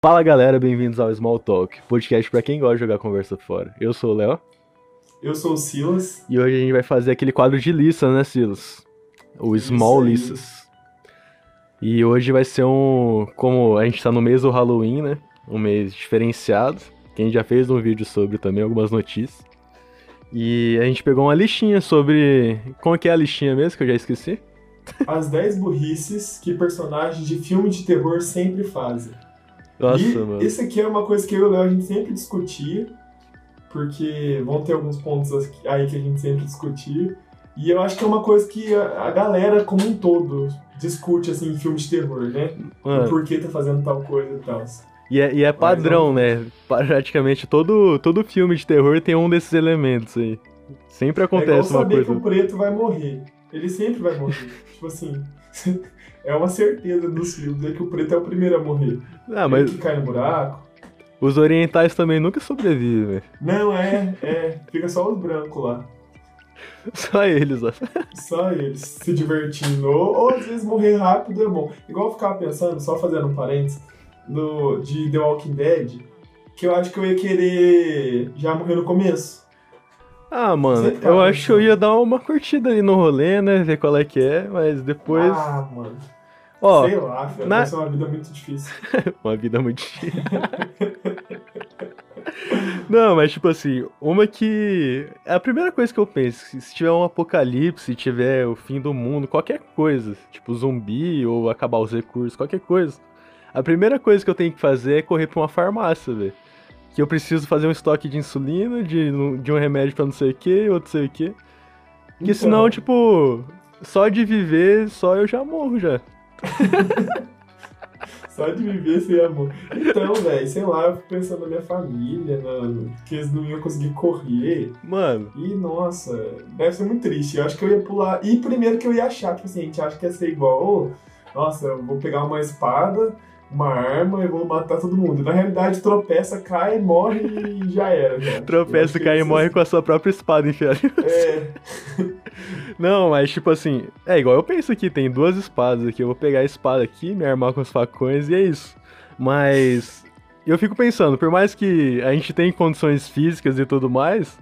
Fala galera, bem-vindos ao Small Talk, podcast pra quem gosta de jogar conversa fora. Eu sou o Léo Eu sou o Silas. e hoje a gente vai fazer aquele quadro de lista, né, Silas? O Isso Small aí. Listas. E hoje vai ser um. Como a gente tá no mês do Halloween, né? Um mês diferenciado. Que a gente já fez um vídeo sobre também, algumas notícias. E a gente pegou uma listinha sobre. Como que é a listinha mesmo, que eu já esqueci? As 10 burrices que personagens de filme de terror sempre fazem. Nossa, e mano. esse aqui é uma coisa que eu e o Léo a gente sempre discutia, porque vão ter alguns pontos aí que a gente sempre discutia. E eu acho que é uma coisa que a, a galera como um todo discute assim em filme de terror, né? O Mano, porquê tá fazendo tal coisa e tal. E é, e é padrão, né? Praticamente todo, todo filme de terror tem um desses elementos aí. Sempre é igual acontece uma saber coisa. que o preto vai morrer. Ele sempre vai morrer. tipo assim, é uma certeza dos filmes, é que o preto é o primeiro a morrer. Ah, mas Ele que cai no buraco. os orientais também nunca sobrevivem. Não, é, é. Fica só os brancos lá. Só eles, ó. Só eles se divertindo. Ou, ou às vezes morrer rápido é bom. Igual eu ficava pensando, só fazendo um parênteses, no, de The Walking Dead, que eu acho que eu ia querer já morrer no começo. Ah, mano, tá eu acho que eu pensando. ia dar uma curtida ali no rolê, né? Ver qual é que é, mas depois. Ah, mano. Ó, sei lá, velho. na- ser uma vida muito difícil. uma vida muito difícil. Não, mas tipo assim, uma que. É a primeira coisa que eu penso, se se tiver um apocalipse, se tiver o fim do mundo, qualquer coisa, tipo zumbi ou acabar os recursos, qualquer coisa. A primeira coisa que eu tenho que fazer é correr pra uma farmácia, velho. Que eu preciso fazer um estoque de insulina, de, de um remédio pra não sei o que, outro sei o que. Porque Então, senão, tipo, só de viver, só eu já morro já. Só de viver sem amor. Então, velho, sei lá, eu fico pensando na minha família, na, que eles não iam conseguir correr. Mano, E, nossa, deve ser muito triste. Eu acho que eu ia pular. E primeiro que eu ia achar, tipo assim, a gente acha que ia ser igual. "Ô, nossa, eu vou pegar uma espada, uma arma e vou matar todo mundo. Na realidade, tropeça, cai, morre e já era. Eu tropeça, cai e morre com a sua própria espada enfiada. É, Não, mas tipo assim, é igual eu penso aqui, tem duas espadas aqui, eu vou pegar a espada aqui, me armar com os facões e é isso. Mas eu fico pensando, por mais que a gente tenha condições físicas e tudo mais,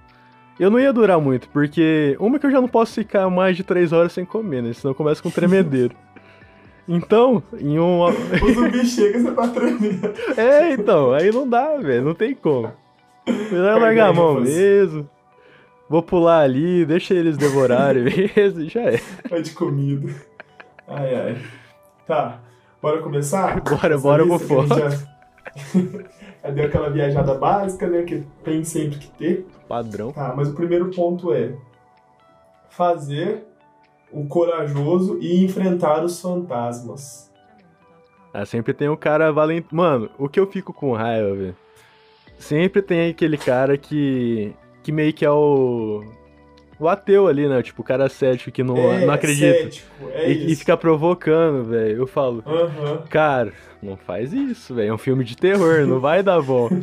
eu não ia durar muito, porque uma que eu já não posso ficar mais de três horas sem comer, né? Senão eu começo com tremedeiro. Então, em um. o zumbi chega, você tá tremendo. É, então, aí não dá, velho, não tem como. Melhor largar a mão mesmo. Vou pular ali, deixa eles devorarem mesmo e já é. Vai de comida. Ai, ai. Tá, bora começar? Bora, Essa bora lista pro que a gente já- Já deu aquela viajada básica, né? Que tem sempre que ter. Padrão. Tá, mas o primeiro ponto é fazer o corajoso e enfrentar os fantasmas. Ah, sempre tem um cara valente. Mano, o que eu fico com raiva, velho. Sempre tem aquele cara que. que meio que é o. O ateu ali, né? Tipo, o cara cético que não, é, não acredita. cético, é e, e isso. fica provocando, velho. Eu falo, Aham. cara, não faz isso, velho. É um filme de terror, não vai dar bom.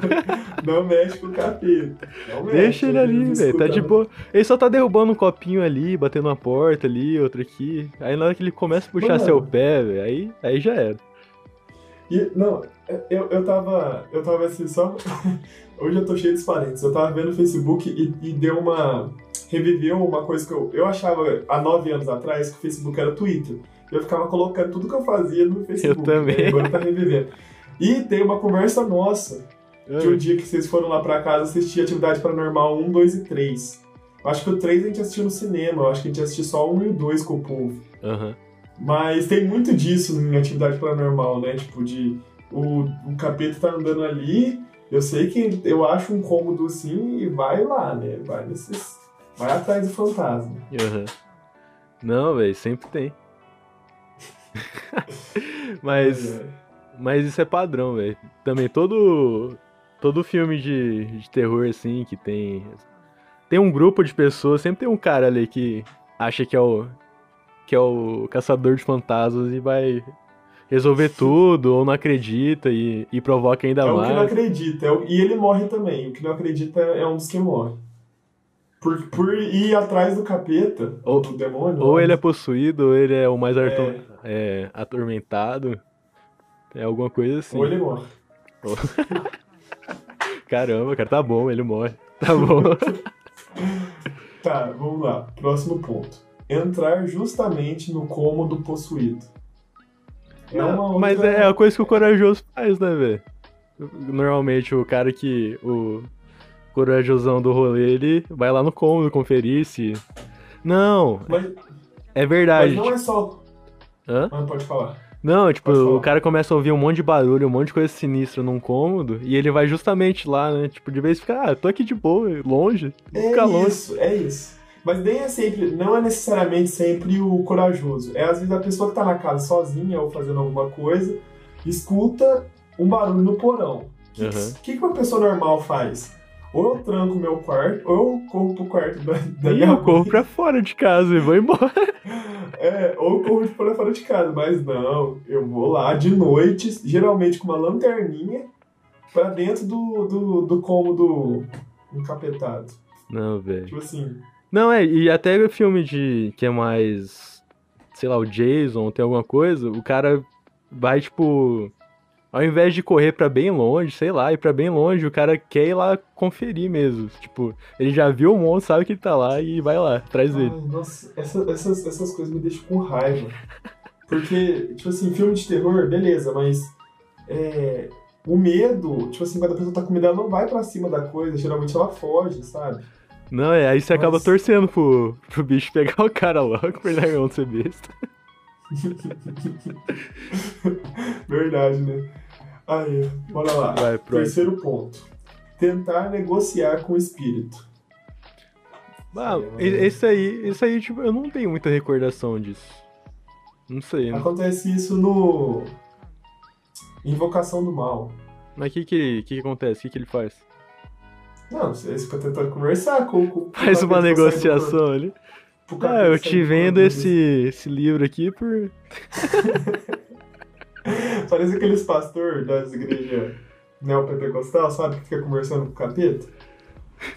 Não mexe com o capeta. Não mexe, Deixa ele ali, não velho. Tá de não. boa. Ele só tá derrubando um copinho ali, batendo uma porta ali, outra aqui. Aí na hora que ele começa a puxar Mano. seu pé, velho, aí, aí já era. E, não, eu, eu tava. Eu tava assim, só. Hoje eu tô cheio de parentes. Eu tava vendo o Facebook e, e deu uma. Reviveu uma coisa que eu, eu achava há nove anos atrás que o Facebook era Twitter. Eu ficava colocando tudo que eu fazia no Facebook. também. né? Agora tá revivendo. E tem uma conversa nossa de um dia que vocês foram lá pra casa assistir Atividade Paranormal 1, 2 e 3. Eu acho que o 3 a gente assistiu no cinema, eu acho que a gente assistiu só o 1 e o 2 com o povo. Aham. Mas tem muito disso em atividade paranormal, né? Tipo, de o, o capeta tá andando ali, eu sei que eu acho um cômodo assim e vai lá, né? Vai nesses. Vai atrás do fantasma. Aham. Não, velho, sempre tem. mas, É, mas isso é padrão, velho. Também todo todo filme de, de terror assim que tem tem um grupo de pessoas, sempre tem um cara ali que acha que é o que é o caçador de fantasmas e vai resolver tudo ou não acredita e, e provoca ainda é o que não mais. acredita. é o- e ele morre também. O que não acredita é um dos que morre. Por, por ir atrás do capeta, Ou- do demônio. Ou né? ele é possuído, ou ele é o mais É. é, atormentado. É alguma coisa assim. Ou ele morre. Caramba, cara, tá bom, ele morre. Tá bom. Tá, vamos lá. Próximo ponto. Entrar justamente no cômodo possuído. É Não, Mas é a coisa que o corajoso faz, né, velho? Normalmente o cara que. O corajosão do rolê, ele vai lá no cômodo conferir se. Não! Mas, é verdade. Mas não é só. Hã? Ah, pode falar. Não, tipo, o cara começa a ouvir um monte de barulho, um monte de coisa sinistra num cômodo, e ele vai justamente lá, né? Tipo, de vez ficar, ah, tô aqui de boa, longe, é ficar longe. Isso, é isso. Mas nem é sempre, não é necessariamente sempre o corajoso. É às vezes a pessoa que tá na casa sozinha ou fazendo alguma coisa, escuta um barulho no porão. O que, uhum. que, que uma pessoa normal faz? Ou eu tranco meu quarto, ou eu corro pro quarto da, da e minha eu corro pra fora de casa e vou embora. É, ou eu corro pra fora de casa, mas não, eu vou lá de noite, geralmente com uma lanterninha, pra dentro do, do, do cômodo encapetado. Não, velho. Tipo assim. Não, é, e até o filme de que é mais. Sei lá, o Jason, tem alguma coisa, o cara vai, tipo ao invés de correr para bem longe, sei lá, ir para bem longe, o cara quer ir lá conferir mesmo. Tipo, ele já viu o monstro, sabe que ele tá lá e vai lá, atrás dele. Nossa, essa, essas, essas coisas me deixam com raiva. Porque, tipo assim, filme de terror, beleza, mas é, o medo, tipo assim, quando a pessoa tá com medo, ela não vai pra cima da coisa, geralmente ela foge, sabe? Não, é, aí você acaba torcendo pro, pro bicho pegar o cara logo, pra ele não ser besta. Verdade, né? Aí, bora lá. Vai, Terceiro ponto. Tentar negociar com o espírito. Ah, esse aí, esse aí, tipo, eu não tenho muita recordação disso. Não sei. Né? Acontece isso no. Invocação do Mal. Mas o que que, que que acontece? O que que ele faz? Não, você fica tentando conversar com. com faz uma negociação ali. Ah, eu te vendo esse, esse livro aqui por. Parece aqueles pastores das igrejas neopentecostal, sabe? Que fica conversando com o capeta.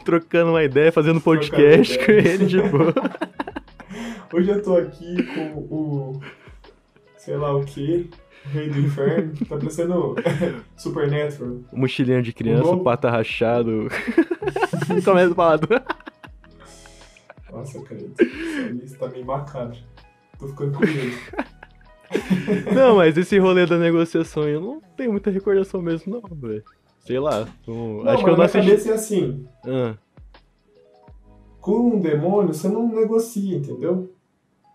Trocando uma ideia, fazendo podcast com ele de boa. Hoje eu tô aqui com o. sei lá o que. O Rei do Inferno. Tá parecendo Supernatural. Mochilinha de criança, pata rachado. Começa a falar. Nossa, cara. Isso tá meio macabro. Tô ficando com medo. Não, mas esse rolê da negociação eu não tenho muita recordação mesmo, não, velho. Sei lá. Não, não acho que eu não assisti. cabeça é assim. Ah. Com um demônio, você não negocia, entendeu?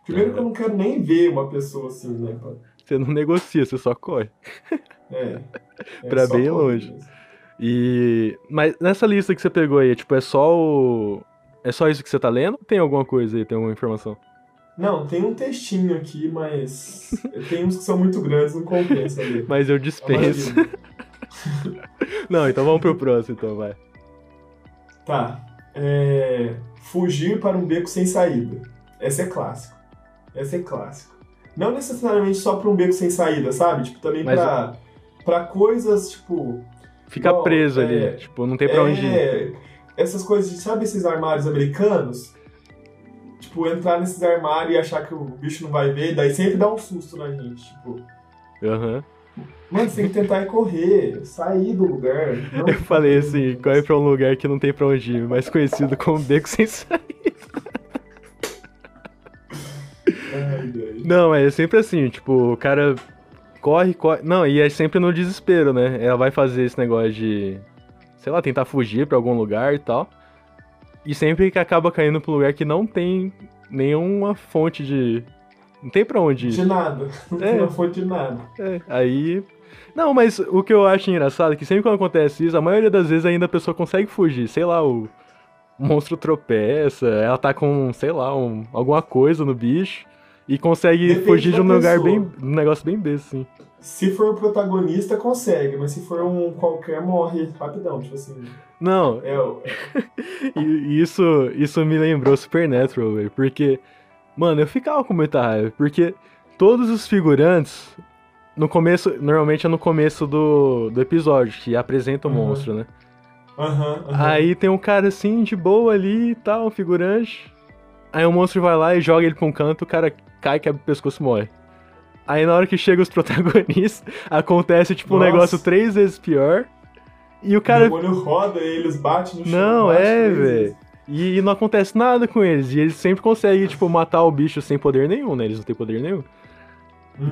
Primeiro que eu não quero nem ver uma pessoa assim, né? Você não negocia, você só corre. É. é pra bem longe. Mesmo. E. Mas nessa lista que você pegou aí, tipo, é só o. É só isso que você tá lendo? Ou tem alguma coisa aí, tem alguma informação? Não, tem um textinho aqui, mas tem uns que são muito grandes, não compensa ali. Mas eu dispenso. não, então vamos pro próximo, então, vai. Tá. É... Fugir para um beco sem saída. Essa é clássico. Essa é clássico. Não necessariamente só para um beco sem saída, sabe? Tipo, também mas... pra, pra coisas, tipo... Fica igual, preso é... ali, tipo, não tem pra onde ir. É, essas coisas, sabe esses armários americanos? Tipo, entrar nesses armários e achar que o bicho não vai ver, daí sempre dá um susto na gente, tipo. Aham. Uhum. Mano, você tem que tentar correr, sair do lugar. Eu falei assim, corre pra um lugar que não tem pra onde ir, mais conhecido como beco sem saída. Ai. Não, é sempre assim, tipo, o cara corre, corre. Não, e é sempre no desespero, né? Ela vai fazer esse negócio de, sei lá, tentar fugir pra algum lugar e tal. E sempre que acaba caindo pra um lugar que não tem nenhuma fonte de. Não tem pra onde ir. De nada. Não é. tem uma fonte de nada. É, aí. Não, mas o que eu acho engraçado é que sempre quando acontece isso, a maioria das vezes ainda a pessoa consegue fugir. Sei lá, o, monstro tropeça, ela tá com, sei lá, um, alguma coisa no bicho e consegue Depende fugir de um lugar bem. um negócio bem besta, assim. Se for o protagonista, consegue, mas se for um qualquer, morre rapidão, tipo assim. Não. É, é. isso, isso me lembrou Supernatural, velho. Porque, mano, eu ficava com muita raiva. Porque todos os figurantes, no começo, normalmente é no começo do, do episódio, que apresenta o uhum. monstro, né? Uhum, uhum. Aí tem um cara assim, de boa ali e tal, um figurante. Aí o monstro vai lá e joga ele pra um canto, o cara cai, quebra o pescoço e morre. Aí na hora que chega os protagonistas, acontece tipo um Nossa. negócio três vezes pior. E o cara. O olho roda, eles batem no chão. Não, é, velho. E, e não acontece nada com eles. E eles sempre conseguem, tipo, matar o bicho sem poder nenhum, né? Eles não têm poder nenhum.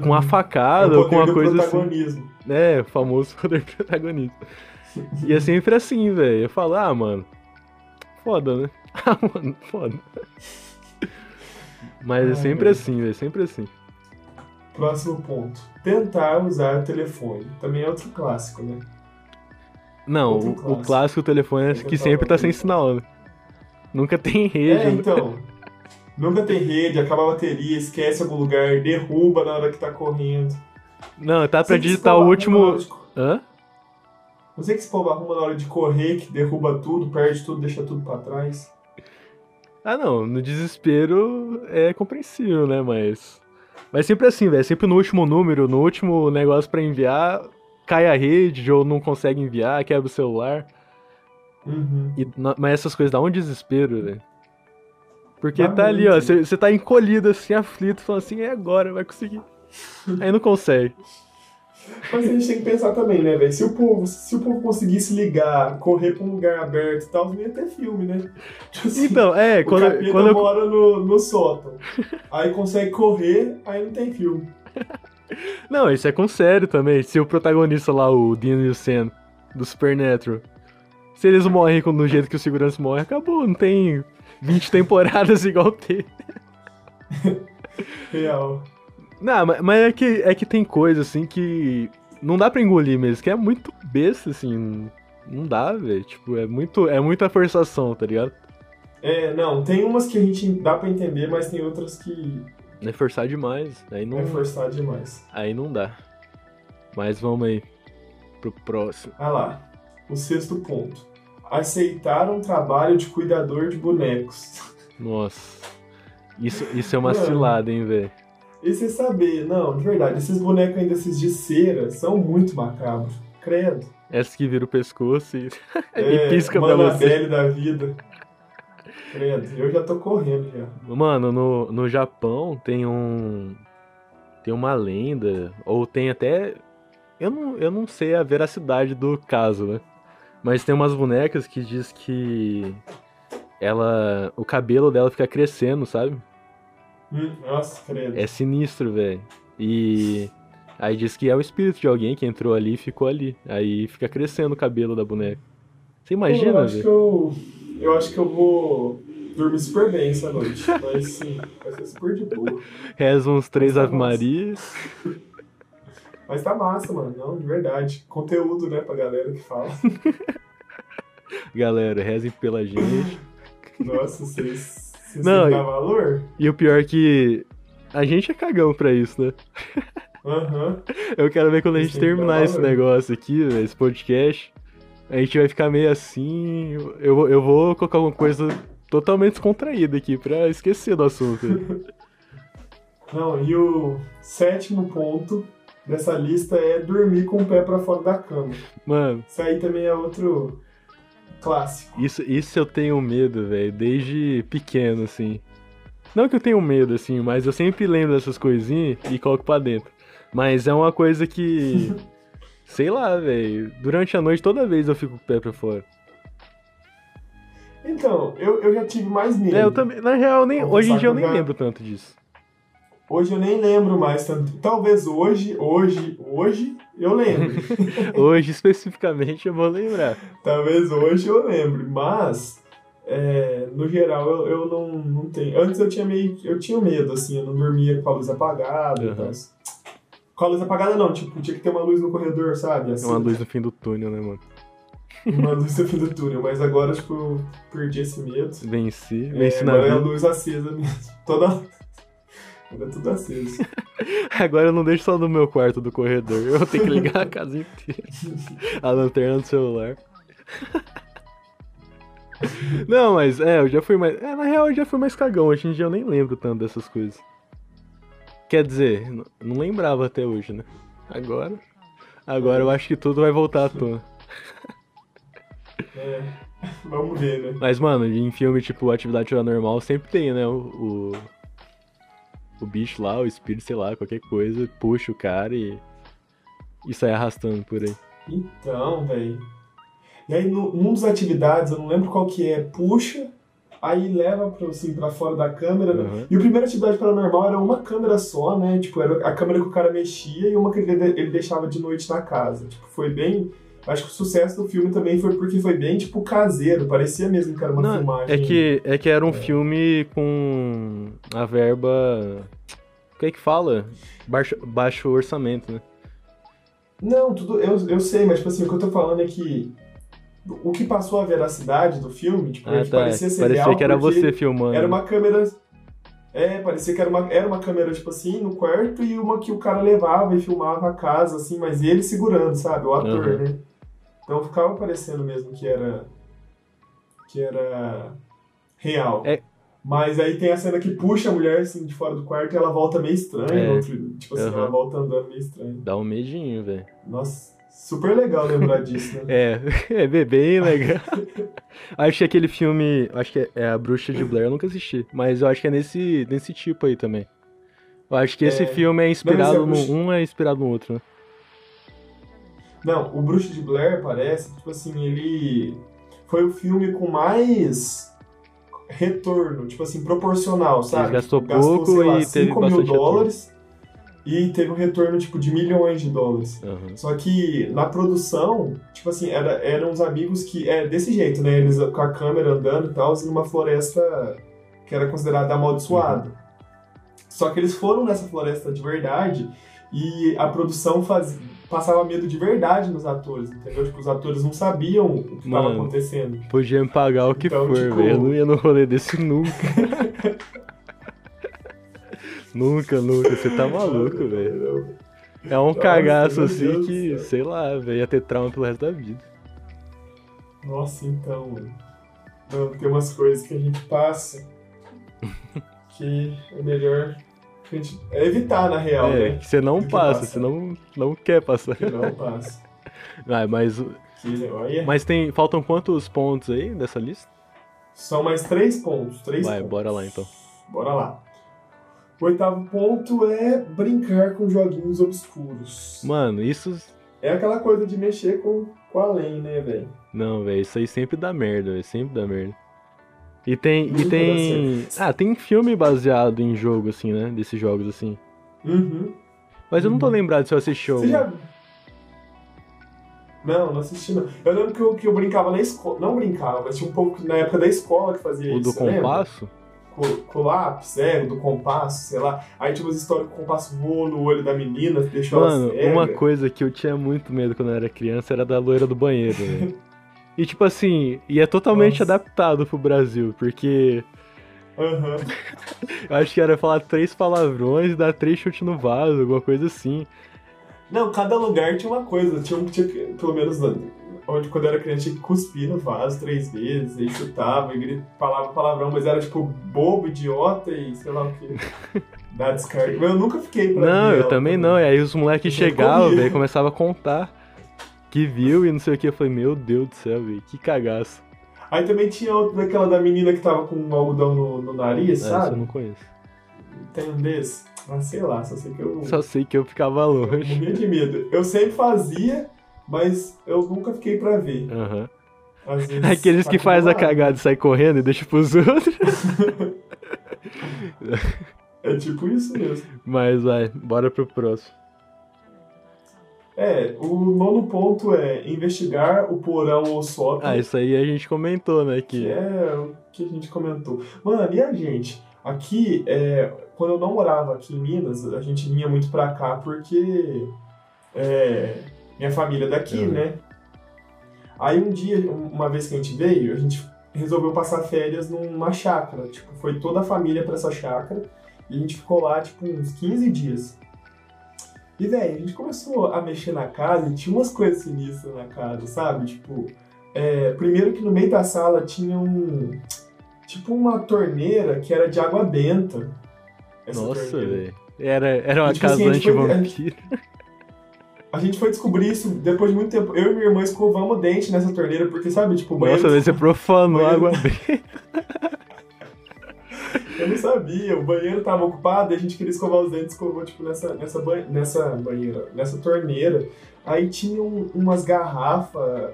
Com uma Uhum. facada É ou com uma coisa assim. É, o famoso poder protagonista. E é sempre assim, velho. Eu falo, ah, mano. Foda, né? Ah, mano, foda. Mas é Ai, sempre assim, velho. Sempre assim. Próximo ponto. Tentar usar o telefone. Também é outro clássico, né? Não, Outro o, o clássico. clássico telefone é que sempre tá sem sinal, né? Nunca tem rede. É, então. Nunca tem rede, acaba a bateria, esquece algum lugar, derruba na hora que tá correndo. Não, tá pra esse digitar o último. Hã? Sei que esse povo arruma na hora de correr, que derruba tudo, perde tudo, deixa tudo pra trás. Ah, não, no desespero é compreensível, né? Mas. Mas sempre assim, velho. Sempre no último número, no último negócio pra enviar, cai a rede ou não consegue enviar, quebra o celular. Uhum. E, mas essas coisas dão um desespero, velho. Porque tá ali, ó, você tá encolhido assim, aflito, falando assim, é agora, vai conseguir. Aí não consegue. Mas a gente tem que pensar também, né, velho? Se o povo, se o povo conseguisse ligar, correr pra um lugar aberto e tal, não ia ter filme, né? Tipo assim, Então, é, o quando, capeta quando eu. mora no, no sótão. Aí consegue correr, aí não tem filme. Não, isso é com sério também. Se o protagonista lá, o Dean e o Sen, do Supernatural, se eles morrem do jeito que o segurança morre, acabou. Não tem 20 temporadas igual teve. Real. Não, mas, é, que, é que tem coisa assim que não dá pra engolir mesmo, que é muito besta, assim. Não dá, velho. Tipo, é muito é muita forçação, tá ligado? É, não, tem umas que a gente dá pra entender, mas tem outras que É forçar demais. Aí não, é forçar demais. aí não dá. Mas vamos aí pro próximo. Ah lá, o sexto ponto. Aceitar um trabalho de cuidador de bonecos. Nossa. Isso, isso é uma Mano. cilada, hein, velho. E você saber, não, de verdade, esses bonecos ainda esses de cera são muito macabros. Credo. Essa que vira o pescoço e, É, e pisca pra você. Da vida. Credo, eu já tô correndo já. Mano, no, no Japão tem um. Tem uma lenda, ou tem até. Eu não, eu não sei a veracidade do caso, né? Mas tem umas bonecas que diz que ela. O cabelo dela fica crescendo, sabe? Hum, nossa, credo. É sinistro, velho. E. Aí diz que é o espírito de alguém que entrou ali e ficou ali. Aí fica crescendo o cabelo da boneca. Você Pô, eu imagina, acho que velho? eu. Eu acho que eu vou dormir super bem essa noite. Mas sim, vai ser super de boa. Reza uns três Nossa. Ave Marias. Mas tá massa, mano. Não, de verdade. Conteúdo, né, pra galera que fala. Galera, rezem pela gente. Nossa, vocês. Vocês Não, e- dar valor? E o pior é que a gente é cagão pra isso, né? Aham. Eu quero ver quando a gente dar terminar esse negócio aqui, velho, esse podcast. A gente vai ficar meio assim. Eu, vou- eu vou colocar alguma coisa totalmente descontraída aqui pra esquecer do assunto. Não, e o sétimo ponto dessa lista é dormir com o pé pra fora da cama. Mano, Isso aí também é outro clássico. isso, isso eu tenho medo, velho, desde pequeno, assim. Não que eu tenho medo, assim, mas eu sempre lembro dessas coisinhas e coloco pra dentro. Mas é uma coisa que. Sei lá, velho. Durante a noite, toda vez eu fico com o pé pra fora. Então, eu, eu já tive mais medo. É, eu também. Na real, nem, hoje em dia eu nem lembro tanto disso. Hoje eu nem lembro mais tanto. Talvez hoje, hoje, hoje eu lembre. Hoje, especificamente, eu vou lembrar. Talvez hoje eu lembre, mas é, no geral eu, eu não, não tenho. Antes eu tinha meio. Eu tinha medo, assim, eu não dormia com a luz apagada Uhum. Com a luz apagada não, tipo, tinha que ter uma luz no corredor, sabe? É Assim, uma luz no fim do túnel, né, mano? uma luz no fim do túnel, mas agora, tipo, eu perdi esse medo. Venci, É, venci na agora é a vida. luz acesa mesmo. Toda. Ainda tudo aceso. Agora eu não deixo só no meu quarto do corredor. Eu tenho que ligar a casa inteira. A lanterna do celular. Não, mas é, eu já fui mais. É, na real eu já fui mais cagão. Hoje em dia eu nem lembro tanto dessas coisas. Quer dizer, não lembrava até hoje, né? Agora. Agora eu acho que tudo vai voltar à tona. É, vamos ver, né? Mas, mano, em filme tipo Atividade Paranormal sempre tem, né? O, o, o bicho lá, o espírito, sei lá, qualquer coisa, puxa o cara e. E sai arrastando por aí. Então, velho. E aí, no, num dos atividades, eu não lembro qual que é, puxa, aí leva pra, assim, pra fora da câmera. Uhum. E o primeiro atividade paranormal era uma câmera só, né? Tipo, era a câmera que o cara mexia e uma que ele, ele deixava de noite na casa. Tipo, foi bem. Acho que o sucesso do filme também foi porque foi bem, tipo, caseiro. Parecia mesmo que era uma Não, filmagem. é que, é que era um filme com a verba. O que é que fala? Baixo, baixo orçamento, né? Não, tudo. Eu, eu sei, mas, tipo assim, o que eu tô falando é que. O que passou a veracidade do filme, tipo, Ah, que tá. parecia ser Parecia real que era você filmando. Era uma câmera. É, parecia que era uma, era uma câmera, tipo assim, no quarto e uma que o cara levava e filmava a casa, assim, mas ele segurando, sabe? O ator, Uhum. né? Então ficava parecendo mesmo que era. que era. real. É. Mas aí tem a cena que puxa a mulher assim de fora do quarto e ela volta meio estranha. É. outro- tipo assim, Uhum. ela volta andando meio estranho. Dá um medinho, velho. Nossa, super legal lembrar disso, né? É, é bem legal. acho que aquele filme. Acho que é- A Bruxa de Blair, eu nunca assisti. Mas eu acho que é nesse, nesse tipo aí também. Eu acho que esse É. filme é inspirado Não, no. é Bruxa- Um é inspirado no outro, né? Não, o Bruxo de Blair parece, tipo assim, ele foi o filme com mais retorno, tipo assim, proporcional, sabe? gastou Tipo, pouco e teve 5 mil bastante retorno. E teve um retorno, tipo, de milhões de dólares. Aham. Só que na produção, tipo assim, era, eram uns amigos que. É desse jeito, né? Eles com a câmera andando e tal, numa floresta que era considerada amaldiçoada. Só que eles foram nessa floresta de verdade e a produção faz, passava medo de verdade nos atores, entendeu? Tipo, os atores não sabiam o que estava acontecendo. Podia me pagar o que Então, for, tipo-. Eu não ia no rolê desse nunca. nunca, nunca. Você tá maluco, velho. É um Nossa, cagaço assim que, sei lá, velho, ia ter trauma pelo resto da vida. Nossa, então, mano. Não, tem umas coisas que a gente passa que é melhor a gente evitar, na real, é, né? que você não que passa, passa. você não, não quer passar. Que não passa. Ah, mas, Que, mas tem. Faltam quantos pontos aí dessa lista? São mais três pontos. Três Vai, pontos. bora lá então. Bora lá. O oitavo ponto é brincar com joguinhos obscuros. Mano, isso. É aquela coisa de mexer com, com além, né, velho? Não, velho, isso aí sempre dá merda, velho. Sempre dá merda. E tem. Nunca E tem. Ah, tem filme baseado em jogo, assim, né? Desses jogos assim. Uhum. Mas eu não tô Uhum. lembrado se eu assisti Você algum. já. Não, não assisti não. Eu lembro que eu, que eu brincava na escola. Não brincava, mas tinha um pouco na época da escola que fazia O isso. do você lembra? Compasso? Com, com o lápis, é, o do compasso, sei lá. Aí tinha umas histórias que o compasso voou no olho da menina, deixou Mano, ela cega. uma coisa que eu tinha muito medo quando eu era criança era da loira do banheiro, velho. E tipo assim, e é totalmente Nossa. adaptado pro Brasil, porque Aham. eu acho que era falar três palavrões e dar três chutes no vaso, alguma coisa assim. Não, cada lugar tinha uma coisa. Tinha um que tinha, pelo menos onde quando eu era criança, tinha que cuspir no vaso três vezes, aí chutava e gritava, falava palavrão, mas era tipo bobo, idiota e sei lá o que. Dá descarga. Mas eu nunca fiquei pra Não, eu também não. E aí os moleques Eu chegavam, velho, começava a contar que viu e não sei o que. Eu falei, meu Deus do céu, velho, que cagaço. Aí também tinha outra daquela da menina que tava com um algodão no, no nariz, Ah, Essa eu sabe? não conheço. Tem um desse? Ah, sei lá, só sei que eu, Só sei que eu ficava eu longe. morria de medo. Eu sempre fazia, mas eu nunca fiquei pra ver. Às vezes, Aqueles que faz a cagada e sai correndo e deixa pros outros. É tipo isso mesmo. Mas vai, bora pro próximo. É, o nono ponto é investigar o porão ou sótão, Ah, isso aí a gente comentou, né? que Que é o que a gente comentou. Mano, e a gente? Aqui, é, quando eu não morava aqui em Minas, a gente vinha muito pra cá porque é, minha família é daqui, Uhum. né? Aí um dia, uma vez que a gente veio, a gente resolveu passar férias numa chácara. Tipo, foi toda a família pra essa chácara e a gente ficou lá, tipo, uns 15 dias. E, velho, a gente começou a mexer na casa e tinha umas coisas sinistras na casa, sabe? Tipo, é, primeiro que no meio da sala tinha um. Tipo uma torneira que era de água benta. Nossa, velho. Era, era uma Tipo assim, casa a gente foi- anti-vampiro. A gente foi descobrir isso depois de muito tempo. Eu e minha irmã escovamos o dente nessa torneira, porque, sabe, tipo, o banheiro. Nossa, você profanou a água bem. Eu não sabia, o banheiro tava ocupado e a gente queria escovar os dentes, escovou, tipo, nessa, nessa, ba... nessa banheira, nessa torneira. Aí tinha um, umas garrafas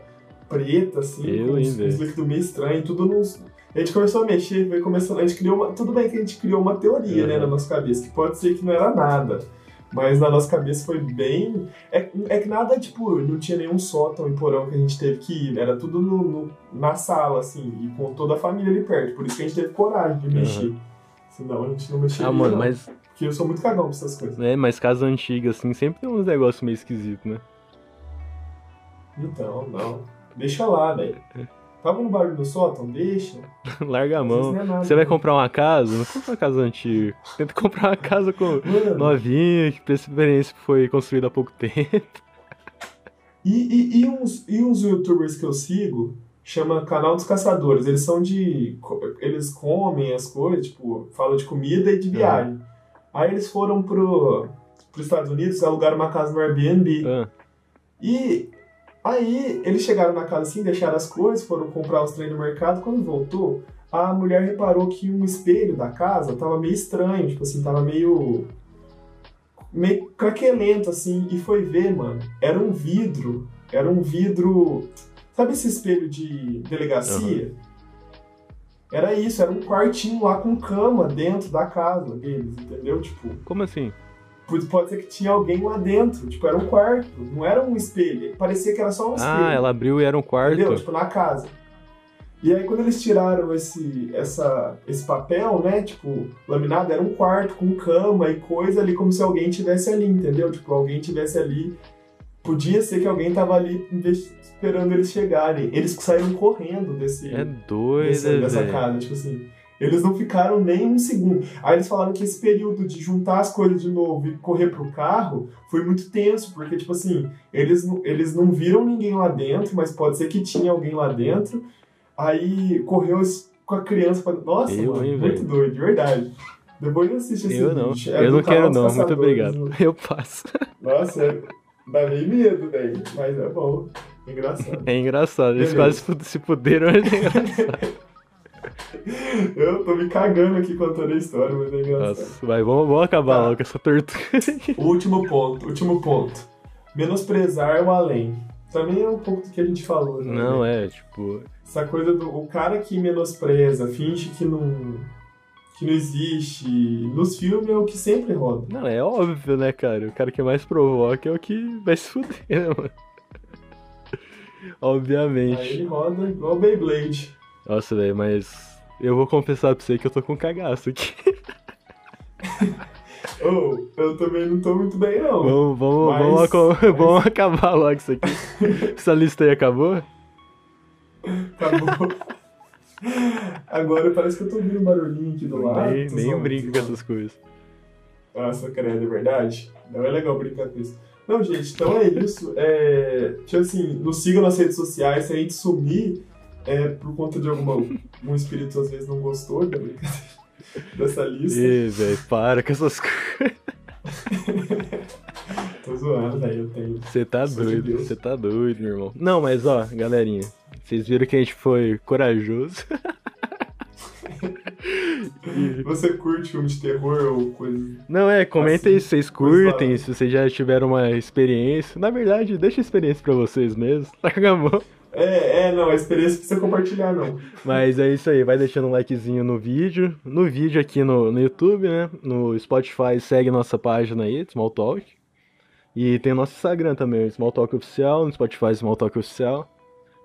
pretas, assim, Eu, com uns, uns líquidos meio estranhos, tudo nos... A gente começou a mexer, foi começando, a gente criou uma... Tudo bem que a gente criou uma teoria, né, Uhum. na nossa cabeça, que pode ser que não era nada. Mas na nossa cabeça foi bem. É, é que nada, tipo, não tinha nenhum sótão e porão que a gente teve que ir. Era tudo no, no- na sala, assim, e com toda a família ali perto. Por isso que a gente teve coragem de mexer. Senão a gente não mexeria. Ah, mano, não. mas, Porque eu sou muito cagão pra essas coisas. né, mas casa antiga, assim, sempre tem uns negócios meio esquisitos, né? Então, não. Deixa lá, velho. Tava no barulho do sótão? Deixa. Larga a mão. é nada, Você vai não. comprar uma casa? Não compra uma casa antiga. Tenta comprar uma casa com Mano, novinha, que preferência foi construída há pouco tempo. E, e, e, uns, e uns youtubers que eu sigo, chama Canal dos Caçadores. Eles são de. Eles comem as coisas, tipo, falam de comida e de viagem. Aí eles foram pro, pros Estados Unidos, alugaram uma casa no Airbnb. Ah, E aí eles chegaram na casa assim, deixaram as coisas, foram comprar os trem no mercado. Quando voltou, a mulher reparou que um espelho da casa tava meio estranho, tipo assim, tava meio. meio craquelento assim, e foi ver, mano. Era um vidro, era um vidro. Sabe esse espelho de delegacia? Era isso, era um quartinho lá com cama dentro da casa deles, entendeu? Tipo, como assim? Pode pode ser que tinha alguém lá dentro. Tipo, era um quarto. Não era um espelho. Parecia que era só um espelho. Ah, ela abriu e era um quarto. Entendeu? Tipo, na casa. E aí, quando eles tiraram esse, essa, esse papel, né? Tipo, laminado, era um quarto com cama e coisa ali, como se alguém tivesse ali, entendeu? Tipo, alguém tivesse ali. Podia ser que alguém tava ali esperando eles chegarem. Eles saíram correndo desse, É desse- doida, dessa casa, tipo assim. Eles não ficaram nem um segundo. Aí eles falaram que esse período de juntar as coisas de novo e correr pro carro foi muito tenso, porque, tipo assim, eles, não- eles não viram ninguém lá dentro, mas pode ser que tinha alguém lá dentro. Aí correu com a criança pra... Nossa, Eu, mano, hein, muito doido, de verdade. Depois eu assisti esse Eu não. vídeo. É Eu não quero não, muito obrigado. né? Eu passo. Nossa, é- dá meio medo, velho. Mas é bom. É engraçado. É engraçado. Eles Beleza. quase se fuderam, mas é engraçado. Eu tô me cagando aqui contando a história, mas é engraçado. Nossa, vai, vamos, vamos acabar Tá. logo com essa tortura. Último ponto, último ponto. Menosprezar o além. Também é um pouco do que a gente falou, né? Não, é, tipo. Essa coisa do o cara que menospreza, finge que não que não existe. Nos filmes é o que sempre roda. Não, é óbvio, né, cara? O cara que mais provoca é o que vai se fuder, né, mano? Aí Obviamente. ele roda igual Beyblade. Nossa, velho, mas eu vou confessar pra você que eu tô com cagaço aqui. Ou, eu também não tô muito bem, não. Vamos, vamos, Mas- vamos, mas- vamos acabar logo isso aqui. Essa lista aí acabou? Acabou. Agora parece que eu tô ouvindo um barulhinho aqui do lado. nem nem brinco com essas coisas. Nossa, credo, é verdade? Não é legal brincar com isso. Não, gente, então é isso. É, tipo assim, nos sigam nas redes sociais. Se a gente sumir, é por conta de alguma. Um espírito às vezes não gostou da dessa lista. Ê, velho, para com essas coisas. Tô zoando, velho. Eu tenho. Você tá Sou de doido, você tá doido, meu irmão. Não, mas ó, galerinha, vocês viram que a gente foi corajoso. Você curte filme de terror ou coisa. Não, é, comenta aí Assim, se vocês curtem, se vocês já tiveram uma experiência. Na verdade, deixa a experiência pra vocês mesmos. Larga a mão. É, é, não, a experiência precisa compartilhar, não. Mas é isso aí, vai deixando um likezinho no vídeo. No vídeo aqui no, no YouTube, né? No Spotify, segue nossa página aí, Small Talk. E tem o nosso Instagram também, Small Talk Oficial, no Spotify Small Talk Oficial.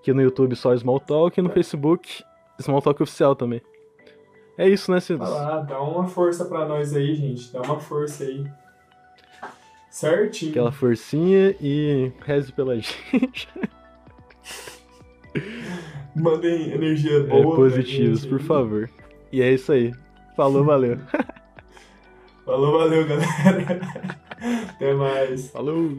Aqui no YouTube só Small Talk e no Facebook Small Talk Oficial também. É isso, né, Cidos? Vai lá, dá uma força pra nós aí, gente. Dá uma força aí. Certinho. Aquela forcinha e reze pela gente. Mandem energia É, boa. pra positivos, por favor. E é isso aí. Falou, valeu. Falou, valeu, galera. Até mais. Falou!